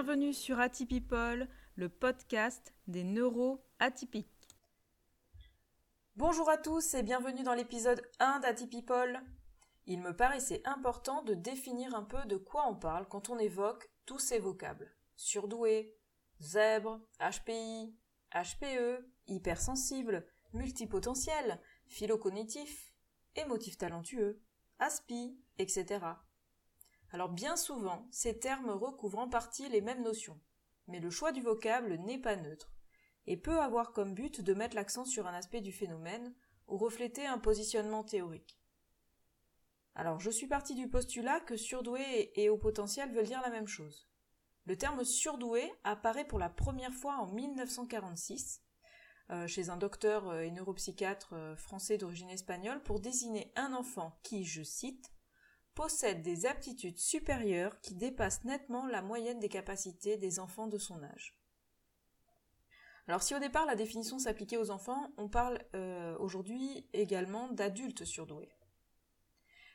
Bienvenue sur Atypipol, le podcast des neuro-atypiques. Bonjour à tous et bienvenue dans l'épisode 1 d'Atypipol. Il me paraissait important de définir un peu de quoi on parle quand on évoque tous ces vocables. Surdoué, zèbre, HPI, HPE, hypersensible, multipotentiel, philocognitif, émotif talentueux, ASPI, etc. Alors bien souvent, ces termes recouvrent en partie les mêmes notions, mais le choix du vocable n'est pas neutre, et peut avoir comme but de mettre l'accent sur un aspect du phénomène ou refléter un positionnement théorique. Alors je suis parti du postulat que surdoué et haut potentiel veulent dire la même chose. Le terme surdoué apparaît pour la première fois en 1946 euh, chez un docteur et neuropsychiatre euh, français d'origine espagnole pour désigner un enfant qui, je cite, possède des aptitudes supérieures qui dépassent nettement la moyenne des capacités des enfants de son âge. Alors si au départ la définition s'appliquait aux enfants, on parle euh, aujourd'hui également d'adultes surdoués.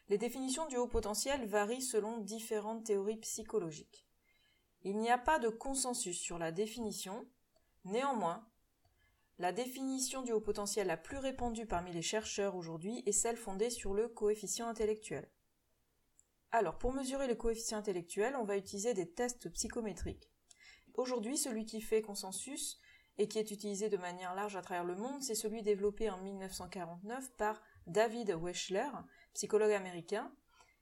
Les définitions du haut potentiel varient selon différentes théories psychologiques. Il n'y a pas de consensus sur la définition, néanmoins, la définition du haut potentiel la plus répandue parmi les chercheurs aujourd'hui est celle fondée sur le coefficient intellectuel. Alors, pour mesurer le coefficient intellectuel, on va utiliser des tests psychométriques. Aujourd'hui, celui qui fait consensus et qui est utilisé de manière large à travers le monde, c'est celui développé en 1949 par David Weschler, psychologue américain,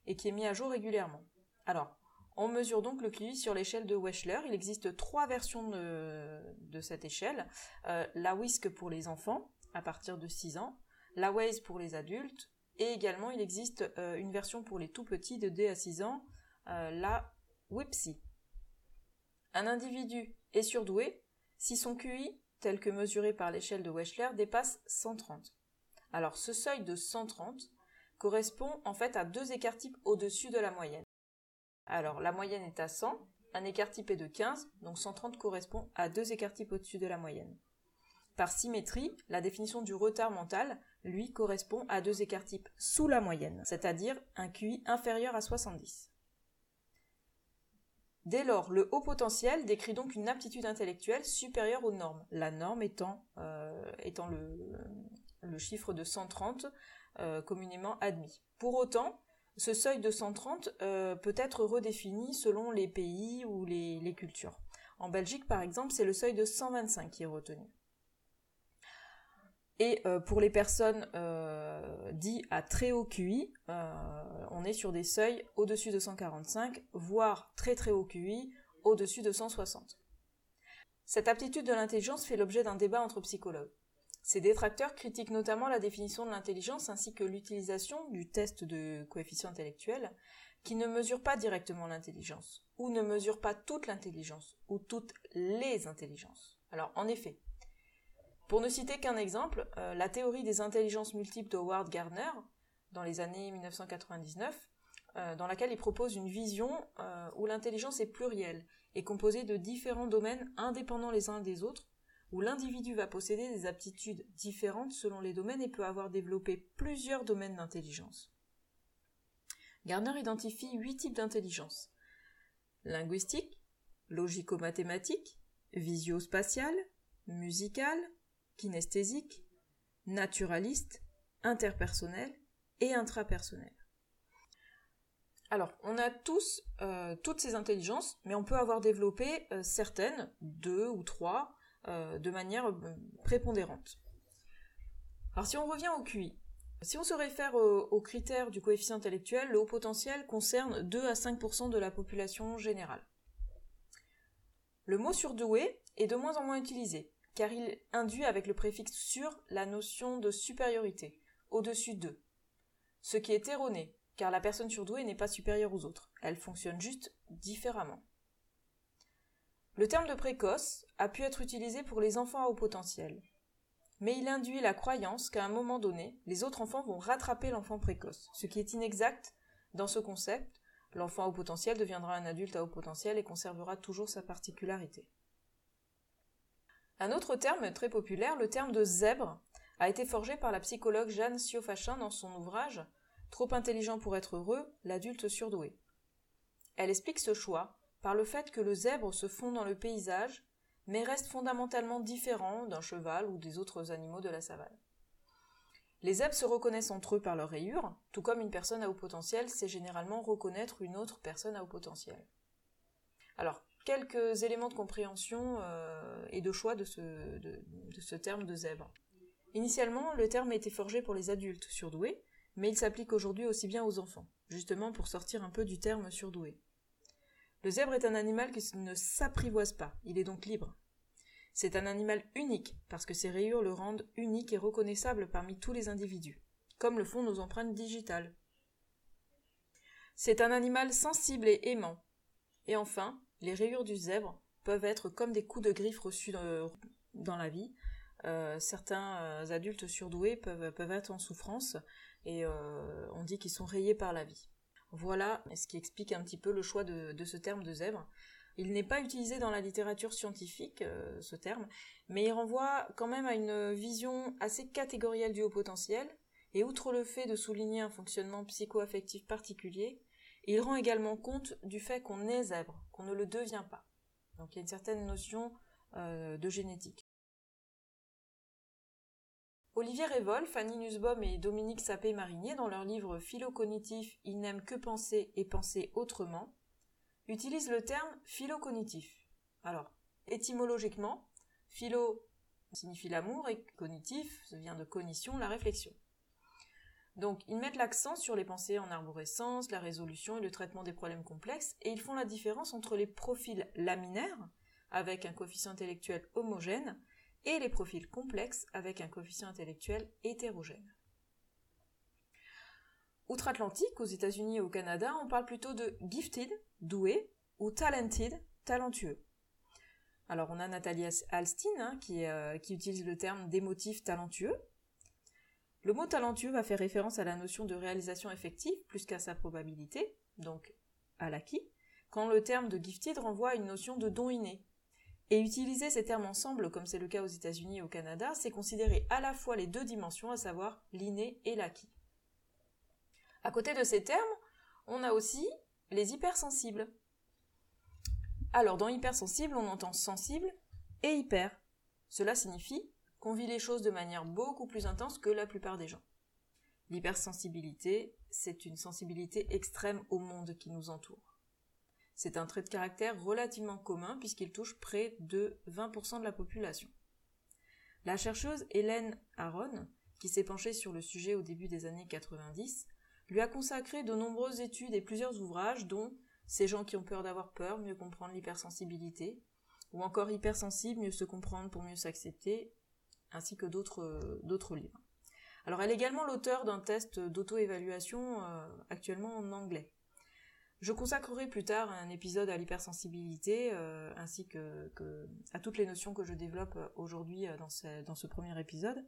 et qui est mis à jour régulièrement. Alors, on mesure donc le QI sur l'échelle de Weschler. Il existe trois versions de, cette échelle. Euh, la WISC pour les enfants, à partir de 6 ans, la WAIS pour les adultes, et également, il existe euh, une version pour les tout petits de D à 6 ans, euh, la WIPSI. Un individu est surdoué si son QI, tel que mesuré par l'échelle de Weschler, dépasse 130. Alors ce seuil de 130 correspond en fait à deux écarts types au-dessus de la moyenne. Alors la moyenne est à 100, un écart type est de 15, donc 130 correspond à deux écarts types au-dessus de la moyenne. Par symétrie, la définition du retard mental lui, correspond à deux écarts types sous la moyenne, c'est-à-dire un QI inférieur à 70. Dès lors, le haut potentiel décrit donc une aptitude intellectuelle supérieure aux normes, la norme étant, euh, le, chiffre de 130 euh, communément admis. Pour autant, ce seuil de 130 euh, peut être redéfini selon les pays ou les cultures. En Belgique, par exemple, c'est le seuil de 125 qui est retenu. Et euh, pour les personnes euh, dites à très haut QI, euh, on est sur des seuils au-dessus de 145, voire très très haut QI, au-dessus de 160. Cette aptitude de l'intelligence fait l'objet d'un débat entre psychologues. Ces détracteurs critiquent notamment la définition de l'intelligence ainsi que l'utilisation du test de coefficient intellectuel qui ne mesure pas directement l'intelligence, ou ne mesure pas toute l'intelligence, ou toutes les intelligences. Alors en effet, pour ne citer qu'un exemple, euh, la théorie des intelligences multiples de Howard Gardner, dans les années 1999, euh, dans laquelle il propose une vision euh, où l'intelligence est plurielle et composée de différents domaines indépendants les uns des autres, où l'individu va posséder des aptitudes différentes selon les domaines et peut avoir développé plusieurs domaines d'intelligence. Gardner identifie huit types d'intelligence linguistique, logico-mathématique, visio-spatiale, musicale, kinesthésique, naturaliste, interpersonnel et intrapersonnel. Alors, on a tous euh, toutes ces intelligences, mais on peut avoir développé euh, certaines, deux ou trois, euh, de manière prépondérante. Alors, si on revient au QI, si on se réfère aux critères du coefficient intellectuel, le haut potentiel concerne 2 à 5% de la population générale. Le mot surdoué est de moins en moins utilisé, car il induit avec le préfixe sur la notion de supériorité, au-dessus d'eux. Ce qui est erroné, car la personne surdouée n'est pas supérieure aux autres, elle fonctionne juste différemment. Le terme de précoce a pu être utilisé pour les enfants à haut potentiel, mais il induit la croyance qu'à un moment donné, les autres enfants vont rattraper l'enfant précoce, ce qui est inexact dans ce concept. L'enfant à haut potentiel deviendra un adulte à haut potentiel et conservera toujours sa particularité. Un autre terme très populaire, le terme de zèbre, a été forgé par la psychologue Jeanne Siofachin dans son ouvrage Trop intelligent pour être heureux, l'adulte surdoué. Elle explique ce choix par le fait que le zèbre se fond dans le paysage, mais reste fondamentalement différent d'un cheval ou des autres animaux de la savane. Les zèbres se reconnaissent entre eux par leurs rayures, tout comme une personne à haut potentiel sait généralement reconnaître une autre personne à haut potentiel. Alors, quelques éléments de compréhension euh, et de choix de ce, de, ce terme de zèbre. Initialement, le terme a été forgé pour les adultes surdoués, mais il s'applique aujourd'hui aussi bien aux enfants, justement pour sortir un peu du terme surdoué. Le zèbre est un animal qui ne s'apprivoise pas, il est donc libre. C'est un animal unique, parce que ses rayures le rendent unique et reconnaissable parmi tous les individus, comme le font nos empreintes digitales. C'est un animal sensible et aimant. Et enfin, les rayures du zèbre peuvent être comme des coups de griffe reçus dans la vie. Euh, certains euh, adultes surdoués peuvent, être en souffrance et euh, on dit qu'ils sont rayés par la vie. Voilà ce qui explique un petit peu le choix de ce terme de zèbre. Il n'est pas utilisé dans la littérature scientifique, ce terme, mais il renvoie quand même à une vision assez catégorielle du haut potentiel, et outre le fait de souligner un fonctionnement psycho-affectif particulier, il rend également compte du fait qu'on est zèbre, qu'on ne le devient pas. Donc il y a une certaine notion euh, de génétique. Olivier Révol, Fanny Nussbaum et Dominique Sapé-Marinier, dans leur livre Philo-cognitif Il n'aime que penser et penser autrement, utilise le terme philo-cognitif. Alors, étymologiquement, philo signifie l'amour et cognitif vient de cognition, la réflexion. Donc, ils mettent l'accent sur les pensées en arborescence, la résolution et le traitement des problèmes complexes, et ils font la différence entre les profils laminaires, avec un coefficient intellectuel homogène, et les profils complexes, avec un coefficient intellectuel hétérogène. Outre-Atlantique, aux États-Unis et au Canada, on parle plutôt de gifted, doué, ou talented, talentueux. Alors on a Nathalie Alstin hein, euh, qui, utilise le terme d'émotif talentueux. Le mot talentueux va faire référence à la notion de réalisation effective plus qu'à sa probabilité, donc à l'acquis, quand le terme de gifted renvoie à une notion de don inné. Et utiliser ces termes ensemble, comme c'est le cas aux États-Unis et au Canada, c'est considérer à la fois les deux dimensions, à savoir l'inné et l'acquis. À côté de ces termes, on a aussi les hypersensibles. Alors, dans hypersensible, on entend sensible et hyper. Cela signifie qu'on vit les choses de manière beaucoup plus intense que la plupart des gens. L'hypersensibilité, c'est une sensibilité extrême au monde qui nous entoure. C'est un trait de caractère relativement commun puisqu'il touche près de 20% de la population. La chercheuse Hélène Aron, qui s'est penchée sur le sujet au début des années 90, lui a consacré de nombreuses études et plusieurs ouvrages, dont Ces gens qui ont peur d'avoir peur, mieux comprendre l'hypersensibilité, ou encore Hypersensible, mieux se comprendre pour mieux s'accepter, ainsi que d'autres livres. Alors elle est également l'auteur d'un test d'auto-évaluation euh, actuellement en anglais. Je consacrerai plus tard un épisode à l'hypersensibilité, euh, ainsi que, à toutes les notions que je développe aujourd'hui euh, dans ce premier épisode.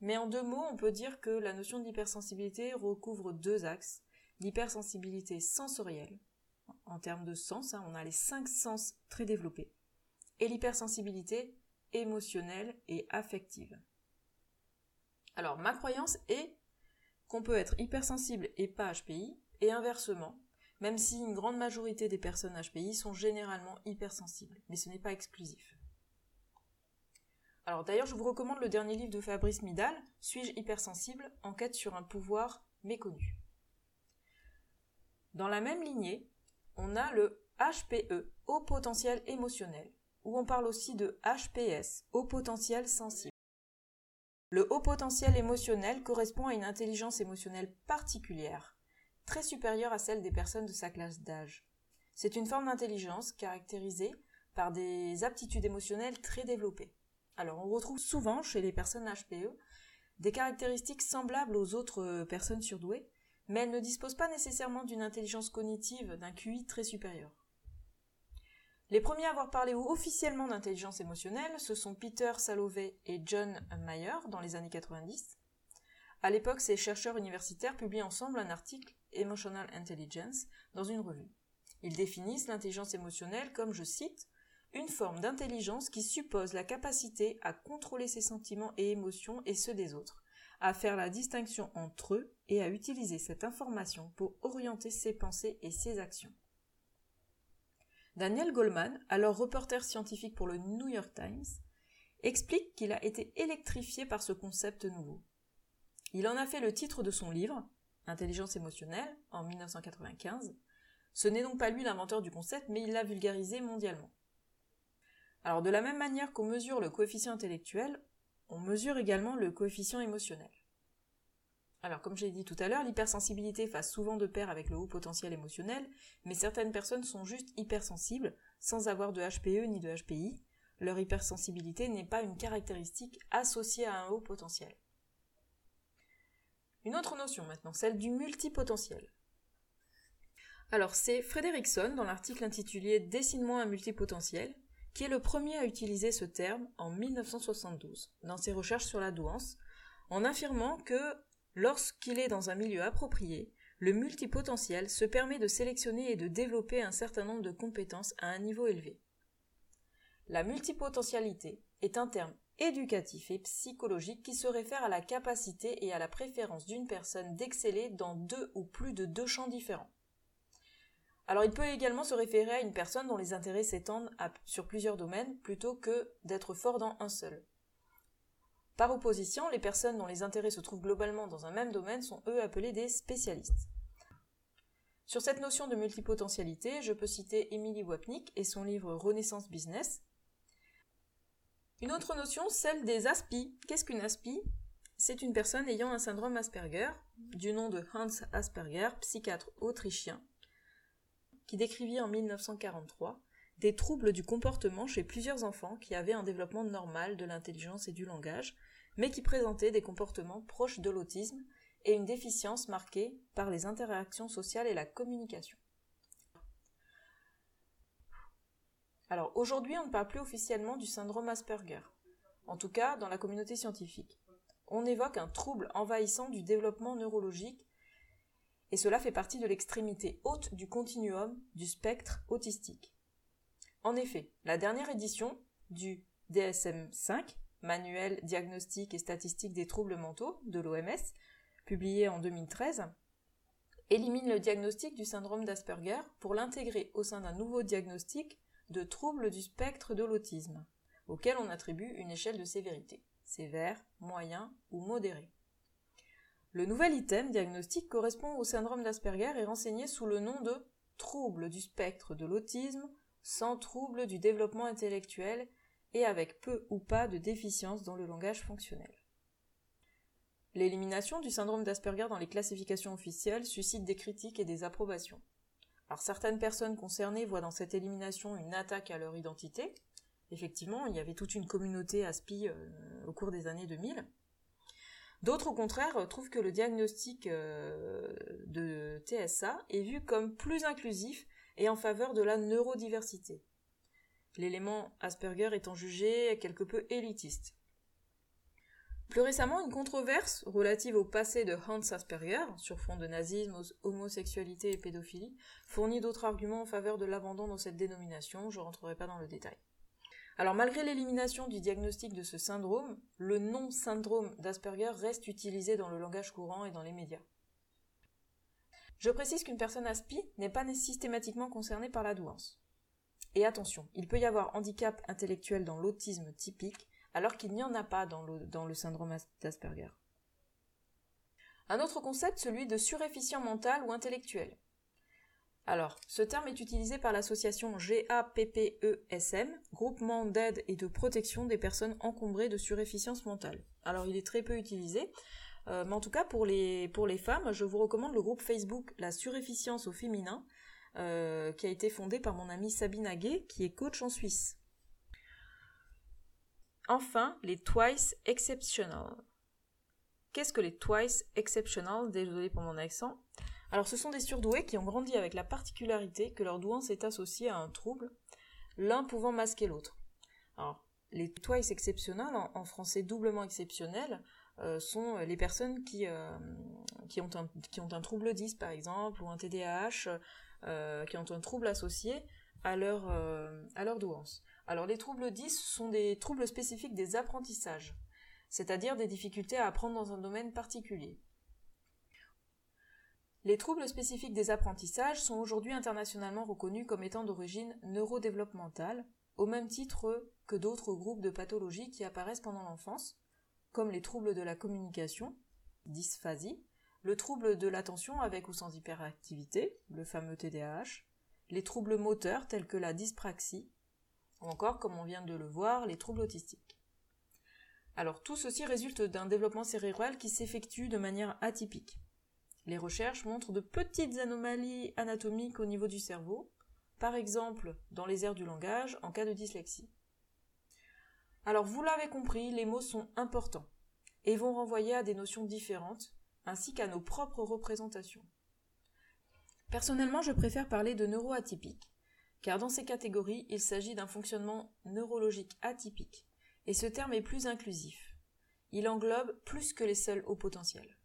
Mais en deux mots, on peut dire que la notion d'hypersensibilité recouvre deux axes. L'hypersensibilité sensorielle, en termes de sens, hein, on a les cinq sens très développés, et l'hypersensibilité émotionnelle et affective. Alors, ma croyance est qu'on peut être hypersensible et pas HPI, et inversement, même si une grande majorité des personnes HPI sont généralement hypersensibles, mais ce n'est pas exclusif. Alors d'ailleurs, je vous recommande le dernier livre de Fabrice Midal, Suis-je hypersensible? Enquête sur un pouvoir méconnu. Dans la même lignée, on a le HPE, haut potentiel émotionnel, où on parle aussi de HPS, haut potentiel sensible. Le haut potentiel émotionnel correspond à une intelligence émotionnelle particulière, très supérieure à celle des personnes de sa classe d'âge. C'est une forme d'intelligence caractérisée par des aptitudes émotionnelles très développées. Alors on retrouve souvent chez les personnes HPE des caractéristiques semblables aux autres euh, personnes surdouées, mais elles ne disposent pas nécessairement d'une intelligence cognitive, d'un QI très supérieur. Les premiers à avoir parlé officiellement d'intelligence émotionnelle, ce sont Peter Salovey et John Mayer dans les années 90. À l'époque, ces chercheurs universitaires publient ensemble un article Emotional Intelligence dans une revue. Ils définissent l'intelligence émotionnelle comme, je cite, une forme d'intelligence qui suppose la capacité à contrôler ses sentiments et émotions et ceux des autres, à faire la distinction entre eux et à utiliser cette information pour orienter ses pensées et ses actions. Daniel Goleman, alors reporter scientifique pour le New York Times, explique qu'il a été électrifié par ce concept nouveau. Il en a fait le titre de son livre, Intelligence émotionnelle, en 1995. Ce n'est donc pas lui l'inventeur du concept, mais il l'a vulgarisé mondialement. Alors de la même manière qu'on mesure le coefficient intellectuel, on mesure également le coefficient émotionnel. Alors, comme j'ai dit tout à l'heure, l'hypersensibilité fasse souvent de pair avec le haut potentiel émotionnel, mais certaines personnes sont juste hypersensibles, sans avoir de HPE ni de HPI. Leur hypersensibilité n'est pas une caractéristique associée à un haut potentiel. Une autre notion maintenant, celle du multipotentiel. Alors, c'est Frederickson, dans l'article intitulé Dessine-moi un multipotentiel, qui est le premier à utiliser ce terme en 1972, dans ses recherches sur la douance, en affirmant que Lorsqu'il est dans un milieu approprié, le multipotentiel se permet de sélectionner et de développer un certain nombre de compétences à un niveau élevé. La multipotentialité est un terme éducatif et psychologique qui se réfère à la capacité et à la préférence d'une personne d'exceller dans deux ou plus de deux champs différents. Alors il peut également se référer à une personne dont les intérêts s'étendent sur plusieurs domaines plutôt que d'être fort dans un seul. Par opposition, les personnes dont les intérêts se trouvent globalement dans un même domaine sont eux appelés des spécialistes. Sur cette notion de multipotentialité, je peux citer Emily Wapnick et son livre Renaissance Business. Une autre notion, celle des ASPI. Qu'est-ce qu'une ASPI C'est une personne ayant un syndrome Asperger, du nom de Hans Asperger, psychiatre autrichien, qui décrivit en 1943 des troubles du comportement chez plusieurs enfants qui avaient un développement normal de l'intelligence et du langage, mais qui présentaient des comportements proches de l'autisme et une déficience marquée par les interactions sociales et la communication. Alors aujourd'hui, on ne parle plus officiellement du syndrome Asperger, en tout cas dans la communauté scientifique. On évoque un trouble envahissant du développement neurologique, et cela fait partie de l'extrémité haute du continuum du spectre autistique. En effet, la dernière édition du DSM-5, Manuel diagnostique et statistique des troubles mentaux de l'OMS, publié en 2013, élimine le diagnostic du syndrome d'Asperger pour l'intégrer au sein d'un nouveau diagnostic de troubles du spectre de l'autisme, auquel on attribue une échelle de sévérité, sévère, moyen ou modéré. Le nouvel item diagnostique correspond au syndrome d'Asperger et renseigné sous le nom de trouble du spectre de l'autisme sans trouble du développement intellectuel et avec peu ou pas de déficience dans le langage fonctionnel. L'élimination du syndrome d'Asperger dans les classifications officielles suscite des critiques et des approbations. Alors certaines personnes concernées voient dans cette élimination une attaque à leur identité. Effectivement, il y avait toute une communauté ASPI euh, au cours des années 2000. D'autres, au contraire, trouvent que le diagnostic euh, de TSA est vu comme plus inclusif et en faveur de la neurodiversité. L'élément Asperger étant jugé quelque peu élitiste. Plus récemment, une controverse relative au passé de Hans Asperger, sur fond de nazisme, homosexualité et pédophilie, fournit d'autres arguments en faveur de l'abandon dans cette dénomination, je ne rentrerai pas dans le détail. Alors malgré l'élimination du diagnostic de ce syndrome, le nom syndrome d'Asperger reste utilisé dans le langage courant et dans les médias. Je précise qu'une personne ASPI n'est pas systématiquement concernée par la douance. Et attention, il peut y avoir handicap intellectuel dans l'autisme typique, alors qu'il n'y en a pas dans le, syndrome d'Asperger. Un autre concept, celui de surefficient mental ou intellectuel. Alors, ce terme est utilisé par l'association GAPPESM, Groupement d'aide et de protection des personnes encombrées de surefficience mentale. Alors, il est très peu utilisé, euh, mais en tout cas, pour les, pour les femmes, je vous recommande le groupe Facebook La Surefficience au féminin, euh, qui a été fondé par mon amie Sabine Aguet, qui est coach en Suisse. Enfin, les Twice Exceptional. Qu'est-ce que les Twice Exceptional? Désolé pour mon accent. Alors, ce sont des surdoués qui ont grandi avec la particularité que leur douance est associée à un trouble, l'un pouvant masquer l'autre. Alors, les Twice Exceptional, en français doublement exceptionnel, euh, sont les personnes qui, euh, qui, ont un, qui ont un trouble 10 par exemple, ou un TDAH, euh, qui ont un trouble associé à leur, à leur douance. Alors les troubles 10 sont des troubles spécifiques des apprentissages, c'est-à-dire des difficultés à apprendre dans un domaine particulier. Les troubles spécifiques des apprentissages sont aujourd'hui internationalement reconnus comme étant d'origine neurodéveloppementale, au même titre que d'autres groupes de pathologies qui apparaissent pendant l'enfance, comme les troubles de la communication, dysphasie, le trouble de l'attention avec ou sans hyperactivité, le fameux TDAH, les troubles moteurs tels que la dyspraxie, ou encore, comme on vient de le voir, les troubles autistiques. Alors tout ceci résulte d'un développement cérébral qui s'effectue de manière atypique. Les recherches montrent de petites anomalies anatomiques au niveau du cerveau, par exemple dans les aires du langage en cas de dyslexie. Alors vous l'avez compris, les mots sont importants et vont renvoyer à des notions différentes ainsi qu'à nos propres représentations. Personnellement, je préfère parler de neuroatypique, car dans ces catégories, il s'agit d'un fonctionnement neurologique atypique, et ce terme est plus inclusif. Il englobe plus que les seuls hauts potentiels.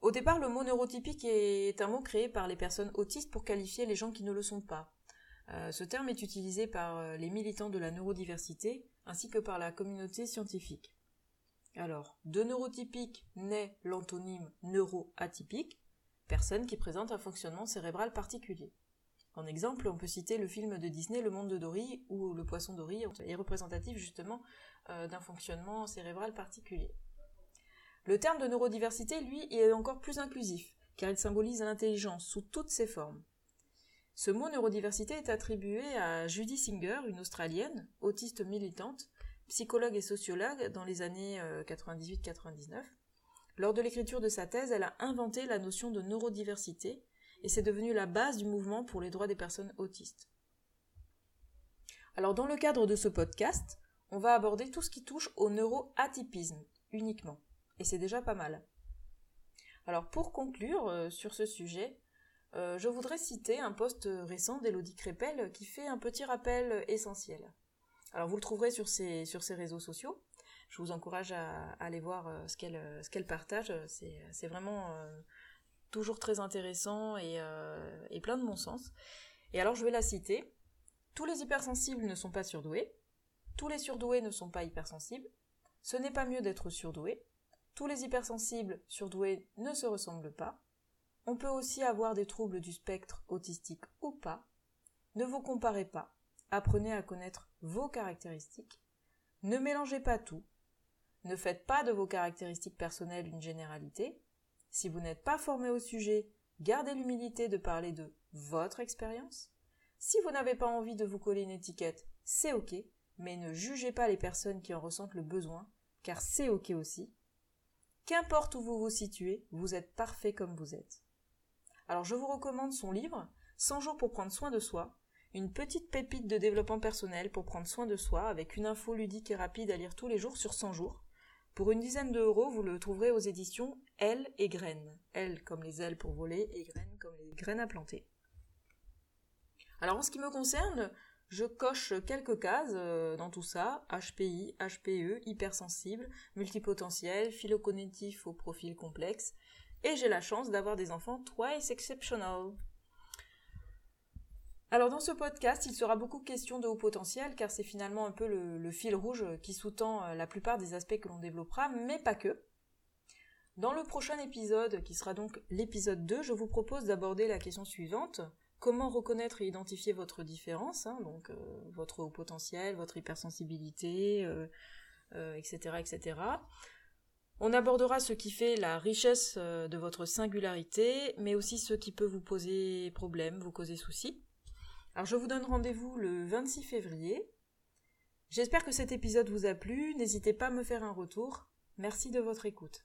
Au départ, le mot neurotypique est un mot créé par les personnes autistes pour qualifier les gens qui ne le sont pas. Euh, ce terme est utilisé par euh, les militants de la neurodiversité ainsi que par la communauté scientifique. Alors, de neurotypique naît l'antonyme neuroatypique, personne qui présente un fonctionnement cérébral particulier. En exemple, on peut citer le film de Disney Le Monde de Dory, où le poisson Dory est représentatif justement euh, d'un fonctionnement cérébral particulier. Le terme de neurodiversité, lui, est encore plus inclusif, car il symbolise l'intelligence sous toutes ses formes. Ce mot neurodiversité est attribué à Judy Singer, une Australienne, autiste militante, psychologue et sociologue dans les années 98-99. Euh, Lors de l'écriture de sa thèse, elle a inventé la notion de neurodiversité, et c'est devenu la base du mouvement pour les droits des personnes autistes. Alors dans le cadre de ce podcast, on va aborder tout ce qui touche au neuroatypisme uniquement et c'est déjà pas mal. Alors pour conclure euh, sur ce sujet, euh, je voudrais citer un post récent d'Elodie Crépel qui fait un petit rappel essentiel. Alors vous le trouverez sur ses, sur ses réseaux sociaux. Je vous encourage à, aller voir euh, ce qu'elle qu'elle partage. C'est vraiment toujours très intéressant et, et plein de bon sens. Et alors je vais la citer. Tous les hypersensibles ne sont pas surdoués. Tous les surdoués ne sont pas hypersensibles. Ce n'est pas mieux d'être surdoué. Tous les hypersensibles surdoués ne se ressemblent pas. On peut aussi avoir des troubles du spectre autistique ou pas. Ne vous comparez pas. Apprenez à connaître vos caractéristiques. Ne mélangez pas tout. Ne faites pas de vos caractéristiques personnelles une généralité. Si vous n'êtes pas formé au sujet, gardez l'humilité de parler de votre expérience. Si vous n'avez pas envie de vous coller une étiquette, c'est ok, mais ne jugez pas les personnes qui en ressentent le besoin, car c'est ok aussi. Qu'importe où vous vous situez, vous êtes parfait comme vous êtes. Alors je vous recommande son livre 100 jours pour prendre soin de soi, une petite pépite de développement personnel pour prendre soin de soi avec une info ludique et rapide à lire tous les jours sur 100 jours. Pour une dizaine d'euros, vous le trouverez aux éditions Ailes et Graines. Ailes comme les ailes pour voler et graines comme les graines à planter. Alors en ce qui me concerne, je coche quelques cases euh, dans tout ça, HPI, HPE, hypersensible, multipotentiel, philocognitif au profil complexe, et j'ai la chance d'avoir des enfants twice exceptional. Alors dans ce podcast, il sera beaucoup question de haut potentiel, car c'est finalement un peu le, fil rouge qui sous-tend euh, la plupart des aspects que l'on développera, mais pas que. Dans le prochain épisode, qui sera donc l'épisode 2, je vous propose d'aborder la question suivante comment reconnaître et identifier votre différence, hein, donc euh, votre haut potentiel, votre hypersensibilité, etc., euh, etc. On abordera ce qui fait la richesse de votre singularité, mais aussi ce qui peut vous poser problème, vous causer souci. Alors je vous donne rendez-vous le 26 février. J'espère que cet épisode vous a plu, n'hésitez pas à me faire un retour. Merci de votre écoute.